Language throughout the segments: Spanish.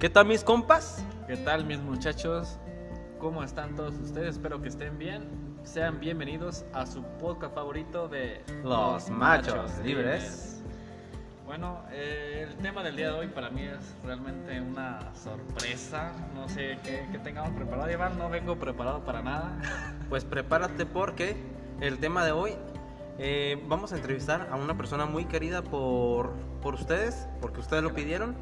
¿Qué tal mis compas? ¿Qué tal mis muchachos? ¿Cómo están todos ustedes? Espero que estén bien. Sean bienvenidos a su podcast favorito de Los Machos Libres. Bueno, eh, el tema del día de hoy para mí es realmente una sorpresa. No sé qué, qué tengamos preparado. Iván, no vengo preparado para nada. Pues prepárate porque el tema de hoy eh, vamos a entrevistar a una persona muy querida por, por ustedes, porque ustedes lo pidieron.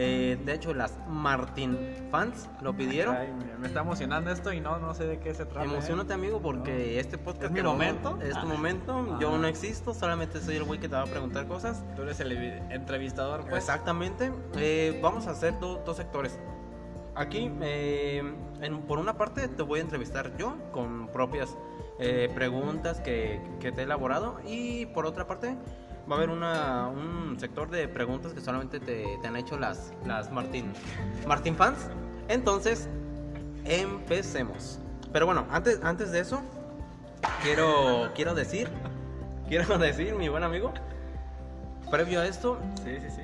Eh, de hecho, las Martin fans lo pidieron. Ay, me, está emocionando esto y no, no sé de qué se trata. ¿eh? Emocionate, amigo, porque este podcast ¿Es mi momento? Es tu Ah. momento. Yo Ah. no existo, solamente soy el güey que te va a preguntar cosas. Tú eres el entrevistador, pues. Exactamente. Eh, vamos a hacer do- dos sectores. Aquí, eh, en- por una parte, te voy a entrevistar yo con propias eh, preguntas que, que te he elaborado. Y por otra parte, va a haber una- un sector de preguntas que solamente te, te han hecho las, las Martín, Martín fans. Entonces, empecemos. Pero bueno, antes, antes de eso, quiero, quiero decir, quiero decir, mi buen amigo, previo a esto, Sí, sí, sí.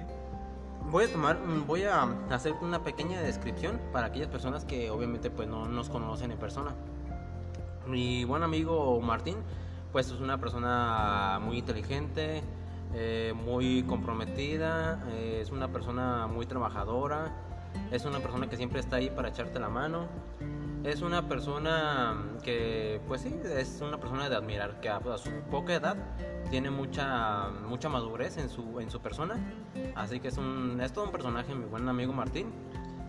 Voy a tomar, voy a hacer una pequeña descripción para aquellas personas que obviamente pues no nos conocen en persona. Mi buen amigo Martín, pues es una persona muy inteligente, eh, muy comprometida, eh, es una persona muy trabajadora, es una persona que siempre está ahí para echarte la mano. Es una persona que, pues sí, es una persona de admirar, que a, a su poca edad tiene mucha, mucha madurez en su, en su persona. Así que es, un, es todo un personaje, mi buen amigo Martín.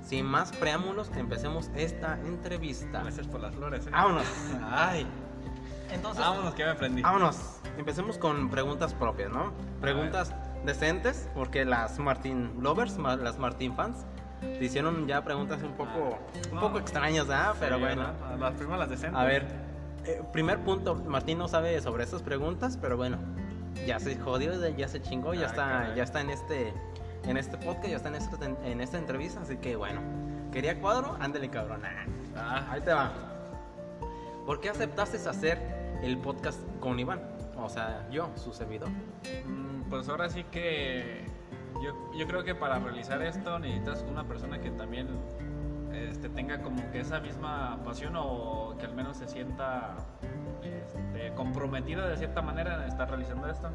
Sin más preámbulos, empecemos esta entrevista. Gracias por las flores. ¿eh? Vámonos. Ay. Entonces, Vámonos, que me aprendí. vámonos. Empecemos con preguntas propias, ¿no? Preguntas decentes, porque las Martín lovers, las Martín fans, te hicieron ya preguntas un poco, un no. poco extrañas, ¿ah? Pero Sí, bueno. ¿no? Las primeras las decentes. A ver, eh, primer punto, Martín no sabe sobre estas preguntas, pero bueno, ya se jodió, ya se chingó, ya Ay, está, caray. ya está en este, en este podcast, ya está en esta, en esta entrevista, así que bueno, quería cuadro, ándale cabrón. Ah, Ahí te va. ¿Por qué aceptaste hacer el podcast con Iván? O sea, yo, su servidor. mm, pues ahora sí que yo, yo creo que para realizar esto necesitas una persona que también este, tenga como que esa misma pasión o que al menos se sienta este, comprometida de cierta manera en estar realizando esto.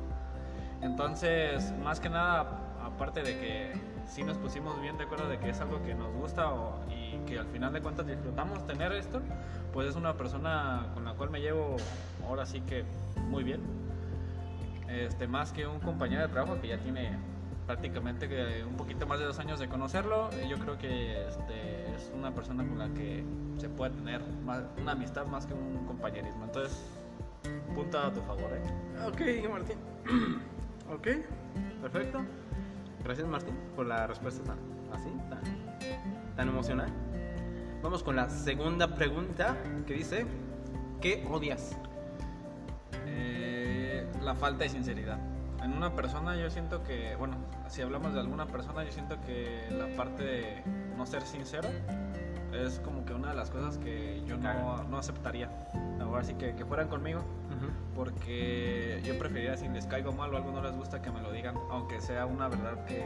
Entonces, más que nada, aparte de que sí nos pusimos bien de acuerdo de que es algo que nos gusta o- y que al final de cuentas disfrutamos tener esto, pues es una persona con la cual me llevo ahora sí que muy bien. Este, más que un compañero de trabajo que ya tiene prácticamente un poquito más de dos años de conocerlo, yo creo que este, es una persona con la que se puede tener más- una amistad más que un compañerismo. Entonces, punta a tu favor, ¿eh? Ok, Martín. ok, perfecto. Gracias, Martín, por la respuesta tan, así, tan, tan emocional. Vamos con la segunda pregunta que dice, ¿qué odias? La falta de sinceridad. En una persona yo siento que, bueno, si hablamos de alguna persona, yo siento que la parte de no ser sincero es como que una de las cosas que yo no, no aceptaría. Ahora sí que, que fueran conmigo, porque yo preferiría si les caigo mal o algo no les gusta que me lo digan, aunque sea una verdad que,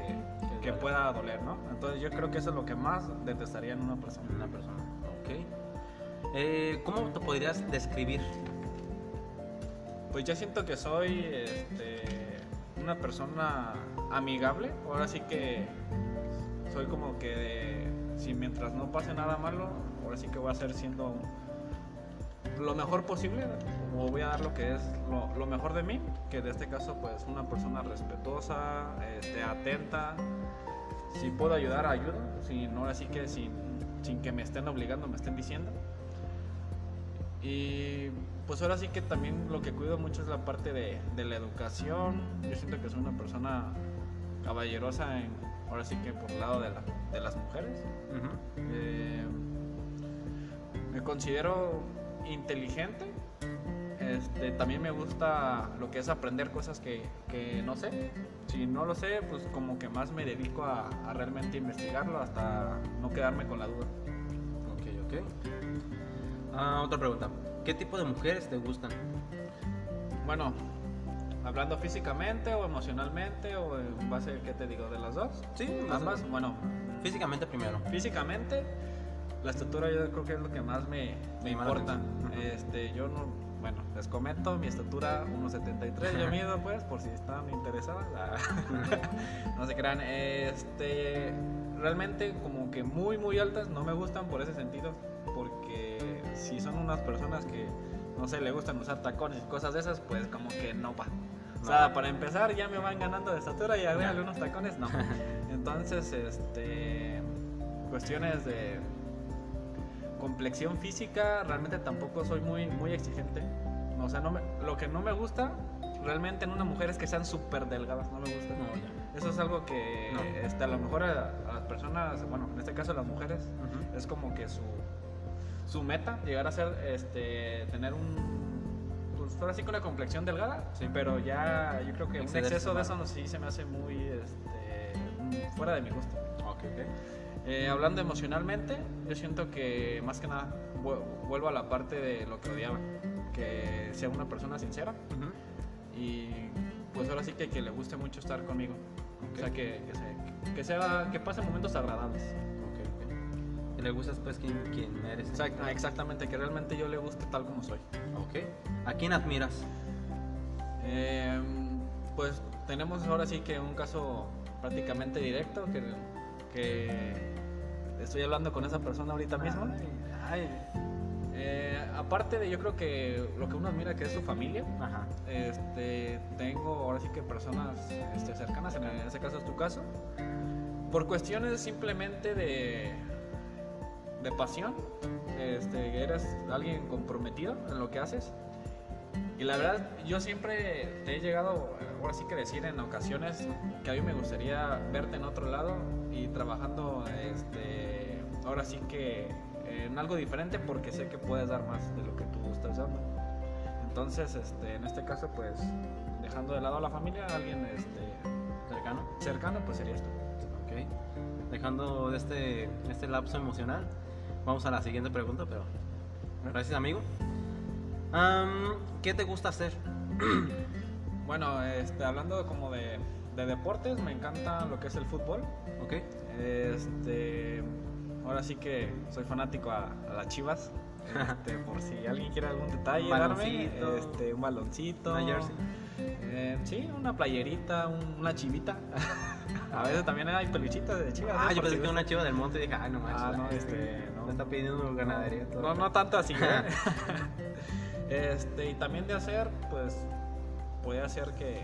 que duele. pueda doler, ¿no? Entonces yo creo que eso es lo que más detestaría en una persona. Una persona, ok. Eh, ¿Cómo te podrías describir? Pues yo siento que soy este, una persona amigable. Ahora sí que soy como que de- si mientras no pase nada malo, ahora sí que voy a hacer siendo lo mejor posible o voy a dar lo que es lo, mejor de mí, que de este caso pues una persona respetuosa, este, atenta. Si puedo ayudar, ayudo. Si no, ahora sí que sin, sin que me estén obligando, me estén diciendo. Y pues ahora sí que también lo que cuido mucho es la parte de, de la educación. Yo siento que soy una persona caballerosa en, ahora sí que por el lado de, la- de las mujeres. Eh, me considero inteligente. Este, también me gusta lo que es aprender cosas que, que no sé. Si no lo sé, pues como que más me dedico a, a realmente investigarlo hasta no quedarme con la duda. Ok, ok. Ah, otra pregunta. ¿Qué tipo de mujeres te gustan? Bueno, Hablando físicamente o emocionalmente o en base, ¿qué te digo? ¿De las dos? Sí, Ambas, bueno, Físicamente primero. físicamente, la estatura yo creo que es lo que más me, me importa. Este, yo no, bueno, les comento, mi estatura 1.73, yo mido pues, por si están interesadas. Ah, no se crean, este, realmente como que muy, muy altas no me gustan por ese sentido, porque si son unas personas que, no sé, le gustan usar tacones y cosas de esas, pues como que no va. O sea, para empezar ya me van ganando de estatura y agrégale unos tacones, no. Entonces, este, cuestiones de complexión física, realmente tampoco soy muy, muy exigente. O sea, no me- lo que no me gusta realmente en una mujer es que sean súper delgadas, no me gusta. No, ya. Eso es algo que No. este, a lo mejor a, a las personas, bueno, en este caso a las mujeres, es como que su, su meta llegar a ser, este, tener un, pues ahora sí con una complexión delgada, Sí. pero ya yo creo que un exceso de eso no, sí se me hace muy, este, fuera de mi gusto. Ok, ok. Eh, hablando emocionalmente, yo siento que más que nada vu- vuelvo a la parte de lo que odiaba, que sea una persona sincera y pues ahora sí que, que le guste mucho estar conmigo. O sea, que, que, se- que sea, que pase momentos agradables. Ok, ok. Que le gustas pues quién, quién eres. Exact- exactamente, que realmente yo le guste tal como soy. Ok. ¿A quién admiras? Eh, pues tenemos ahora sí que un caso prácticamente directo, que, que estoy hablando con esa persona ahorita mismo. Ay. Eh, aparte de yo creo que lo que uno admira que es su familia, Ajá. este, tengo ahora sí que personas este, cercanas, en ese caso es tu caso, por cuestiones simplemente de, de pasión, este, eres alguien comprometido en lo que haces. Y la verdad, yo siempre te he llegado, ahora sí que decir en ocasiones, que a mí me gustaría verte en otro lado y trabajando, este, ahora sí que en algo diferente porque sé que puedes dar más de lo que tú estás dando. Entonces, este, en este caso, pues, dejando de lado a la familia, alguien este, Cercano. cercano, pues sería esto. Ok. Dejando de este, este lapso emocional, vamos a la siguiente pregunta, pero gracias amigo. Am, ¿Qué te gusta hacer? Bueno, este, hablando como de, de deportes, me encanta lo que es el fútbol. Ok. Este, ahora sí que soy fanático a, a las chivas. Este, por si alguien quiere algún detalle, Un darme, baloncito. este, un baloncito, Una jersey. Eh, sí, una playerita, un- una chivita. a veces también hay peluchitas de chivas. Ah, yo pensé si que una chiva del monte y dije, ay, no manches. Ah, no, este, no. Me está pidiendo ganadería. todo. No, no tanto así, ¿eh? este, y también de hacer, pues, puede hacer que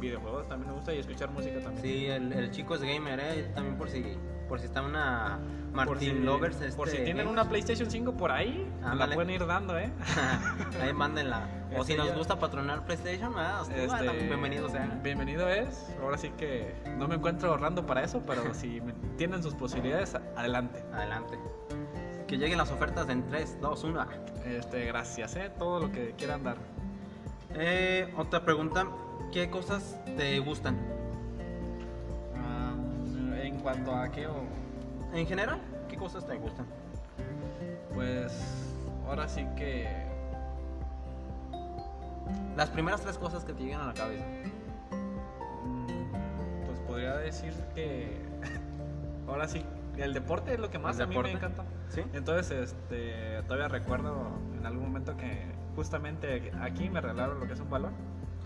videojuegos también me gusta y escuchar música también. Sí, el, el chico es gamer, ¿eh? También por si, por si está una Martin por si, Lovers. por si este, tienen gamer. una PlayStation 5 por ahí, la pueden ir dando, ¿eh? Ahí mándenla. O si Este, nos gusta patronar PlayStation, ah, Este, también bienvenidos sean. Bienvenido es. Ahora sí que no me encuentro ahorrando para eso, pero si me- tienen sus posibilidades, adelante. Adelante. Que lleguen las ofertas en 3, 2, 1. Este, gracias, ¿eh? Todo lo que quieran dar. Eh, otra pregunta. ¿Qué cosas te gustan? Cuanto a qué, o- En general, ¿qué cosas te gustan? pues ahora sí que Las primeras tres cosas que te llegan a la cabeza. Mm, Pues podría decir que ahora sí, el deporte es lo que más ¿El a mí deporte? me encanta. ¿Sí? Entonces, este, todavía recuerdo en algún momento que justamente aquí me regalaron lo que es un balón.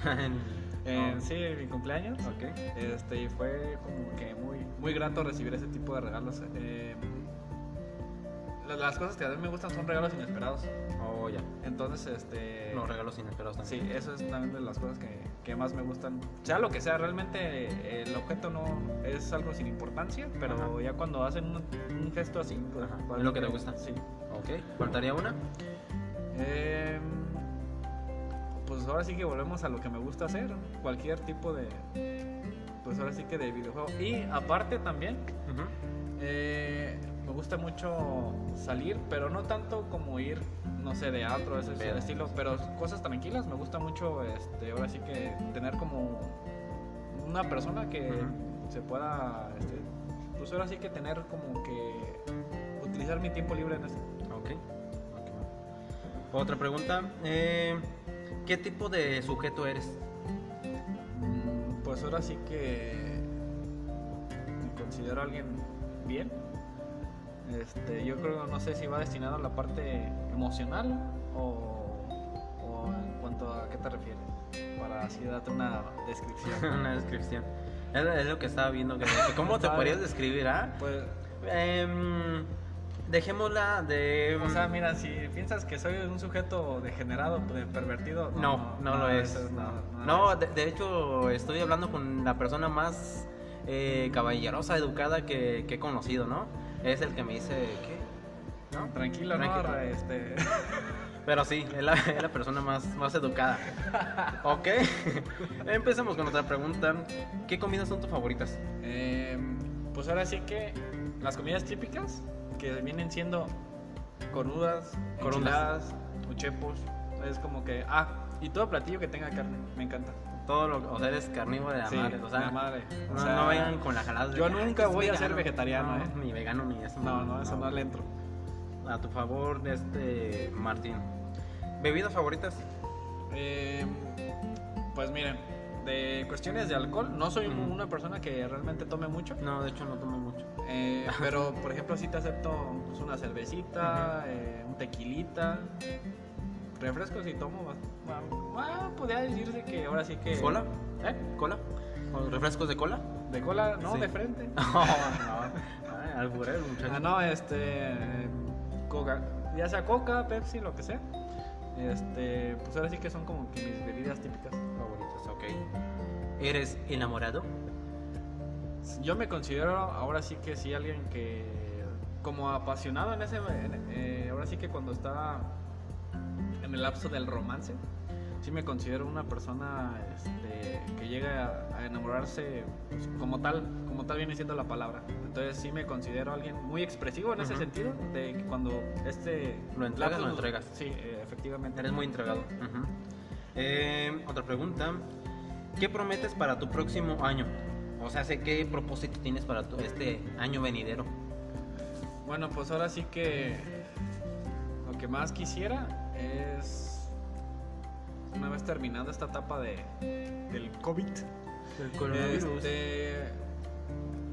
No. Sí, mi cumpleaños. Ok. Este, y fue como que muy, muy grato recibir ese tipo de regalos. Eh, la- las cosas que a mí me gustan son regalos inesperados. Oh, ya. Entonces, este... Los regalos inesperados Sí, también. eso es también de las cosas que, que más me gustan. Sea lo que sea, realmente eh, el objeto no es algo sin importancia, pero Ajá. ya cuando hacen un, un gesto así, pues Ajá, es lo que te gusta. Sí. Ok. ¿Faltaría una? Eh, pues ahora sí que volvemos a lo que me gusta hacer, cualquier tipo de, pues ahora sí que de videojuego. Y aparte también, eh, me gusta mucho salir, pero no tanto como ir, no sé, de antro, ese estilo, pero cosas tranquilas. Me gusta mucho, este, ahora sí que tener como una persona que se pueda, este, pues ahora sí que tener como que utilizar mi tiempo libre en eso. Ok. Ok. Otra pregunta. eh, ¿Qué tipo de sujeto eres? Pues ahora sí que me considero alguien bien. Este, yo creo, no sé si va destinado a la parte emocional o, o en cuanto a qué te refieres, para así darte una descripción. Una descripción. Es, es lo que estaba viendo. Que, ¿Cómo te podrías describir? Ah? Pues, Em, dejémosla de. o sea, mira, si piensas que soy un sujeto degenerado, de pervertido, No, no, lo es. No, de, de hecho estoy hablando con la persona más eh, caballerosa, educada que, que he conocido, ¿no? Es el que me dice, ¿qué? ¿No? Tranquilo, Tranquilo. no, este, Pero sí, es la, es la persona más, más educada. Ok, empecemos con otra pregunta. ¿Qué comidas son tus favoritas? Em, pues ahora sí que las comidas típicas que vienen siendo corudas, Corudas. enchiladas, uchepos, es como que ah y todo platillo que tenga carne, me encanta. Todo lo, o sea, eres carnívoro de la Sí, madre, o sea, de madre. O sea, no vengan con la jalada. de yo que, "Ay, nunca voy a ser vegano". vegetariano, No, ¿eh? Ni vegano ni eso. No, no, eso no le entro. A tu favor, este Martín. ¿Bebidas favoritas? Em, pues miren, de cuestiones de alcohol, no soy Ujú. una persona que realmente tome mucho. No, de hecho no tomo mucho. Pero, por ejemplo, sí te acepto pues, una cervecita, eh, un tequilita, refrescos y tomo. ah, ah, podría decirse que ahora sí que. ¿Cola? ¿Eh? ¿Cola? ¿O ¿Refrescos de cola? De cola, no, Sí. de frente. No, no. Alburero, muchacho. Ah, no, este. Coca, ya sea coca, Pepsi, lo que sea. Este, pues ahora sí que son como que mis bebidas típicas. Favoritas, ok. ¿Eres enamorado? Yo me considero ahora sí que sí alguien que como apasionado en ese en- eh, ahora sí que cuando está en el lapso del romance sí me considero una persona este, que llega a, a enamorarse pues, como tal como tal viene siendo la palabra entonces sí me considero alguien muy expresivo en ese sentido de que cuando este ¿Lo entregas lapso- lo entregas? sí eh, efectivamente Eres muy entregado. Eh, otra pregunta. ¿Qué prometes para tu próximo año? O sea, sé qué propósito tienes para tu, este año venidero. Bueno, pues ahora sí que lo que más quisiera es una vez terminada esta etapa de, del COVID, El este,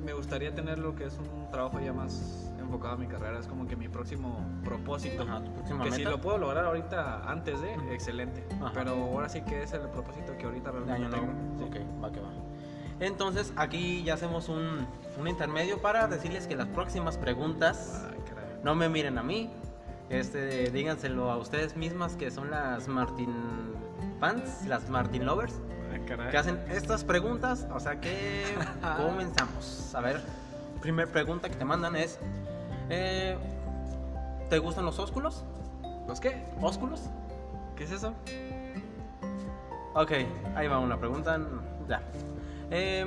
me gustaría tener lo que es un trabajo ya más enfocado a mi carrera, es como que mi próximo propósito. Ajá, tu próxima Que si lo puedo lograr ahorita antes de, excelente. Ajá. Pero ahora sí que es el propósito que ahorita realmente tengo. Sí. Ok, va que va. Entonces, aquí ya hacemos un, un intermedio para decirles que las próximas preguntas caray. no me miren a mí. Este, díganselo a ustedes mismas que son las Martin fans, las Martin lovers. Caray. que hacen estas preguntas. O sea que comenzamos. A ver, primer pregunta que te mandan es: eh, ¿Te gustan los ósculos? ¿Los qué? ¿Ósculos? ¿Qué es eso? Ok, ahí va una pregunta. Ya. Eh,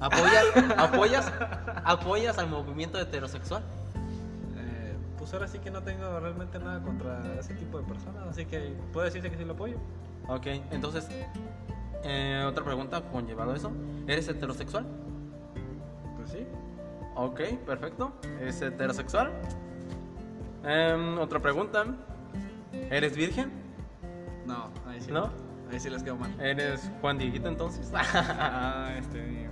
¿apoyas, apoyas, ¿Apoyas al movimiento heterosexual? Eh, pues ahora sí que no tengo realmente nada contra ese tipo de personas, así que puedo decirse que sí lo apoyo. Ok, entonces, eh, otra pregunta conllevado a eso. ¿Eres heterosexual? Pues sí. Ok, perfecto. ¿Es heterosexual? Em, otra pregunta. ¿Eres virgen? No, ahí sí. ¿No? Ahí sí les quedo mal. ¿Eres Juan Dieguito entonces? Ah, este.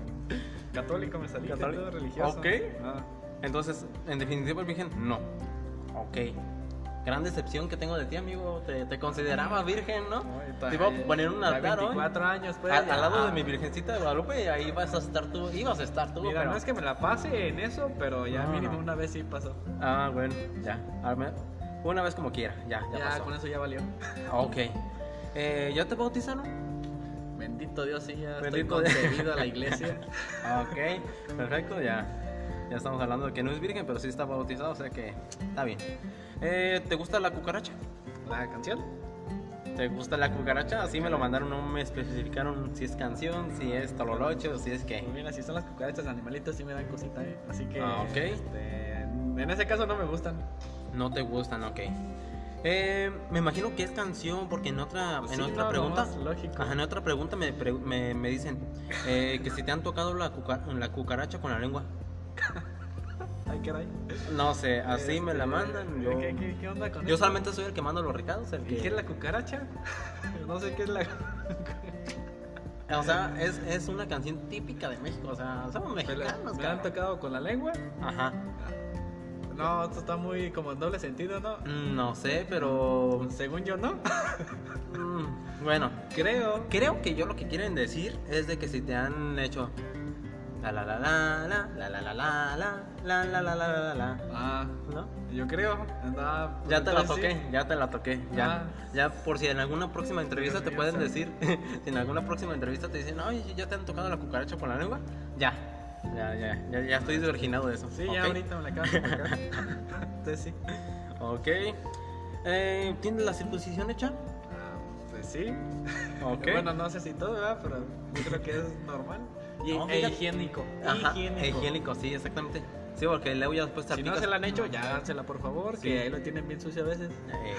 Católico me salí. Católico. religioso. Ok. Ah, entonces, en definitiva, el virgen, no. Ok. Gran decepción que tengo de ti, amigo. Te, te consideraba virgen, ¿no? Te iba a eh, poner un altar hoy. 24 años, pues. Al, al lado de mi virgencita de Guadalupe, ahí vas a estar tú. Ibas a estar tú, Mira, pero... no es que me la pase en eso, pero ya No, mínimo no. una vez sí pasó. Ah, bueno, ya. Una vez como quiera, ya, ya, Ya, pasó. con eso ya valió. Ok. Eh, ¿Ya te bautizaron? Bendito Dios, sí, ya Bendito estoy Dios. concebido a la iglesia. Ok, perfecto, ya. Ya estamos hablando de que no es virgen, pero sí está bautizado, o sea que está bien. Eh, ¿Te gusta la cucaracha? ¿La canción? ¿Te gusta la cucaracha? Así me lo mandaron, no me especificaron si es canción, si es tololoche o si es qué. mira, si son las cucarachas animalitos sí me dan cosita, ¿eh? Así que. Ah, ok. este, en ese caso no me gustan. No te gustan, ok. Eh, me imagino que es canción porque en otra, Pues en sí, otra no, pregunta, ajá, en otra pregunta me, pre- me, me dicen eh, que si te han tocado la, cuca- la cucaracha con la lengua. Ay, caray. No sé, así me la Este, mandan. Yo, ¿Qué, qué, qué onda con yo solamente soy el que mando los recados, el ¿Y que... qué es la cucaracha? no sé qué es la. O sea, es, es una canción típica de México. O sea, somos Me, la- mexicanos, me la han tocado con la lengua. Ajá. No, esto está muy como en doble sentido, ¿no? Mm, No sé, pero. Según yo, no. mm, Bueno, Creo. creo que yo lo que quieren decir es de que si te han hecho. La la la la la la la la la la la la la la la la Ah, ¿No? yo creo. Ah, pues Ya te la toqué, ya te la toqué, ya. Ah. Ya por si en alguna próxima entrevista te pueden decir, si en alguna próxima entrevista te dicen, oye, ya te han tocado la cucaracha con la lengua, ya. Ya, ya, ya, ya estoy desvirginado de eso. Sí, ¿ok? ya ahorita me la acabo de tocar. Entonces sí. Ok. Eh, ¿Tienes la circuncisión hecha? Ah, pues sí. Ok. Bueno, no sé si todo, ¿verdad? Pero yo creo que es normal. Y, No, e higiénico. Ajá, higiénico. higiénico, sí, exactamente. Sí, porque luego ya después te Si no se la han hecho, ya hágansela por favor, Sí. que ahí lo tienen bien sucio a veces. Eh,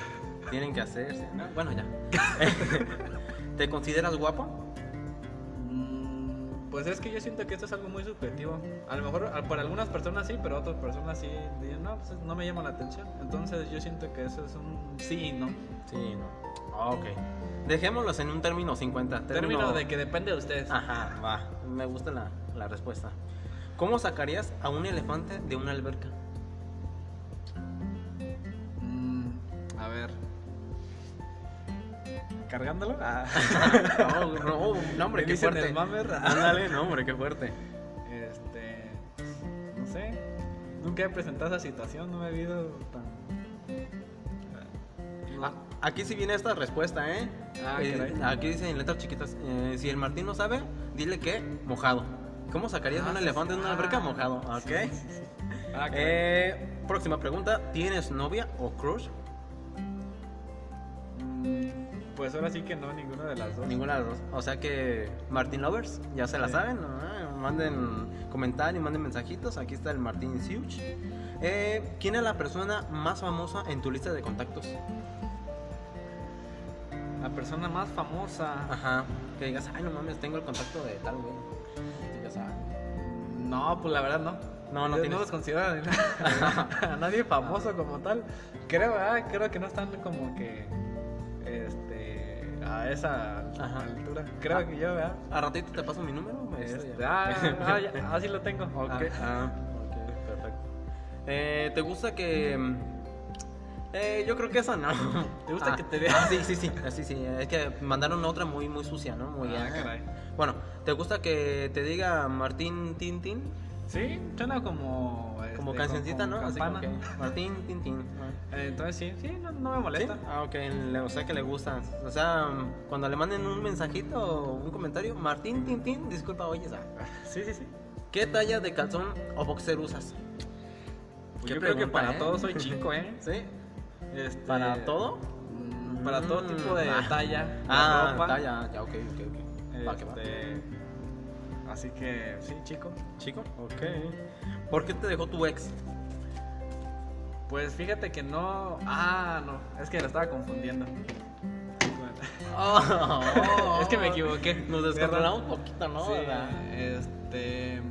tienen que hacerse. ¿no? Bueno, ya. ¿Te consideras guapo? Pues es que yo siento que esto es algo muy subjetivo. A lo mejor a- para algunas personas sí, pero otras personas sí dicen, no, pues no me llama la atención. Entonces yo siento que eso es un sí y no. Sí, no. Ah, Ok. Dejémoslos en un término 50. Término de que depende de ustedes. Ajá, va. Me gusta la, la respuesta. ¿Cómo sacarías a un elefante de una alberca? ¿Cargándolo? Ah. no, no, no, hombre, qué fuerte. Ándale, no, hombre, qué fuerte. Este. No sé. Nunca he presentado esa situación, no me he visto tan. Ah, Aquí sí viene esta respuesta, ¿eh? Ah, Eh, aquí dice en letras chiquitas, eh, si el Martín no sabe, dile que mojado. ¿Cómo sacarías Ah, un sí, elefante sí. de una Ah, alberca mojado? Ok. sí. Ah. Eh, próxima pregunta, ¿tienes novia o crush? Pues ahora sí que no, ninguna de las dos. Ninguna de las dos. O sea que Martín Lovers, ya se la Sí. saben. ¿no? Ah, Manden comentarios, manden mensajitos. Aquí está el Martín Siuch. Eh, ¿Quién es la persona más famosa en tu lista de contactos? La persona más famosa. Ajá. Que digas, ay, no mames, tengo el contacto de tal, güey. Digas, ah, No, pues la verdad no. No, no tienes. los considero a nadie famoso como tal. Creo, ah, creo que no están como que este a esa Ajá. altura. Creo Ah. que yo, ¿verdad? A ratito te paso mi número. Este, ah, ah, ya, ah, sí lo tengo. Ok, Ah. ah, ok, perfecto. Eh, ¿Te gusta que.? mm, Eh, yo creo que esa no. ¿Te gusta que te vea? Ah, sí, sí, sí. sí, sí. Es que mandaron otra muy, muy sucia, ¿no? Muy ah. caray. Bueno, ¿te gusta que te diga Martín Tintín? Sí, suena como este, Como con- cancioncita, ¿no? Así como que Martín Tintín. ah. Eh, Entonces sí, sí, no, no me ¿Sí? molesta. Ah, ok, le- o sea que le gusta. O sea, cuando le manden un mensajito o un comentario, Martín Tintín, disculpa, oyes. ah. Sí, sí, sí. ¿Qué talla de calzón o boxer usas? Pues yo creo que para ¿eh? todo soy chico, ¿eh? ¿Sí? Este, ¿Para todo? mm, Para todo Mm, tipo de ah. talla. Ah, ropa. talla, ya, ok, ok, ok. Va, que va. Así que sí, chico. Chico, ok. ¿Por qué te dejó tu ex? Pues fíjate que no. Ah, no. Es que lo estaba confundiendo. es que me equivoqué. Nos descontrolamos un poquito, ¿no? Sí, este.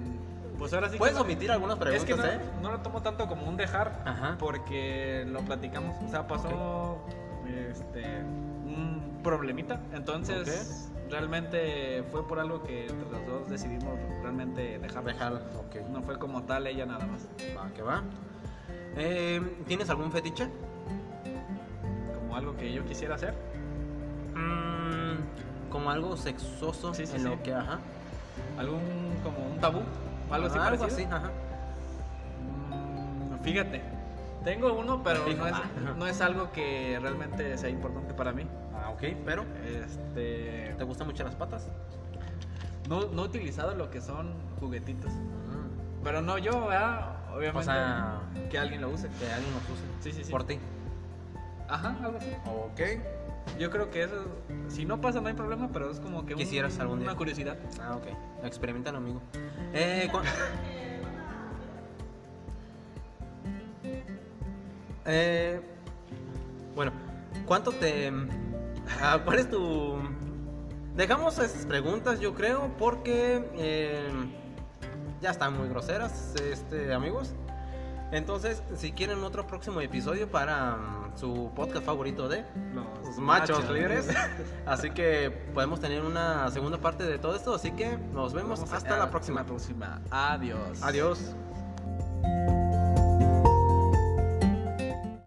Pues ahora sí. Puedes que no- omitir algunas preguntas, Es que no, ¿eh? no lo tomo tanto como un dejar. Ajá. Porque lo platicamos. O sea, pasó. Este. Un problemita. Entonces. Realmente fue por algo que entre los dos decidimos realmente dejarlo. Dejar, ok. No fue como tal ella nada más. Va, que va. Eh, ¿Tienes algún fetiche? Como algo que yo quisiera hacer. Mm, como algo sexoso Sí, sí, en sí. lo que, ajá. Algún como un tabú. Algo así Ah, parecido. así, ajá. Mm, Fíjate, tengo uno, pero Fijo. no es, no es algo que realmente sea importante para mí. Ah, ok, pero Este, ¿te gustan mucho las patas? no, no he utilizado lo que son juguetitos. Mm, Pero no yo, ¿verdad? Obviamente. O sea, que alguien lo use. que alguien los use. Sí, sí, sí. Por ti. Ajá, algo así. Ok. Yo creo que eso, si no pasa, no hay problema, pero es como que un- Quisieras algún día. una curiosidad. Ah, ok. Experimentalo, amigo. Eh, eh, bueno, ¿cuánto te... ¿Cuál es tu... Dejamos esas preguntas, yo creo, porque eh, ya están muy groseras, este, amigos. Entonces, si quieren otro próximo episodio para mm, su podcast favorito de Los machos libres, así que podemos tener una segunda parte de todo esto. Así que nos vemos Vamos a- hasta la próxima. La próxima. Adiós. Adiós.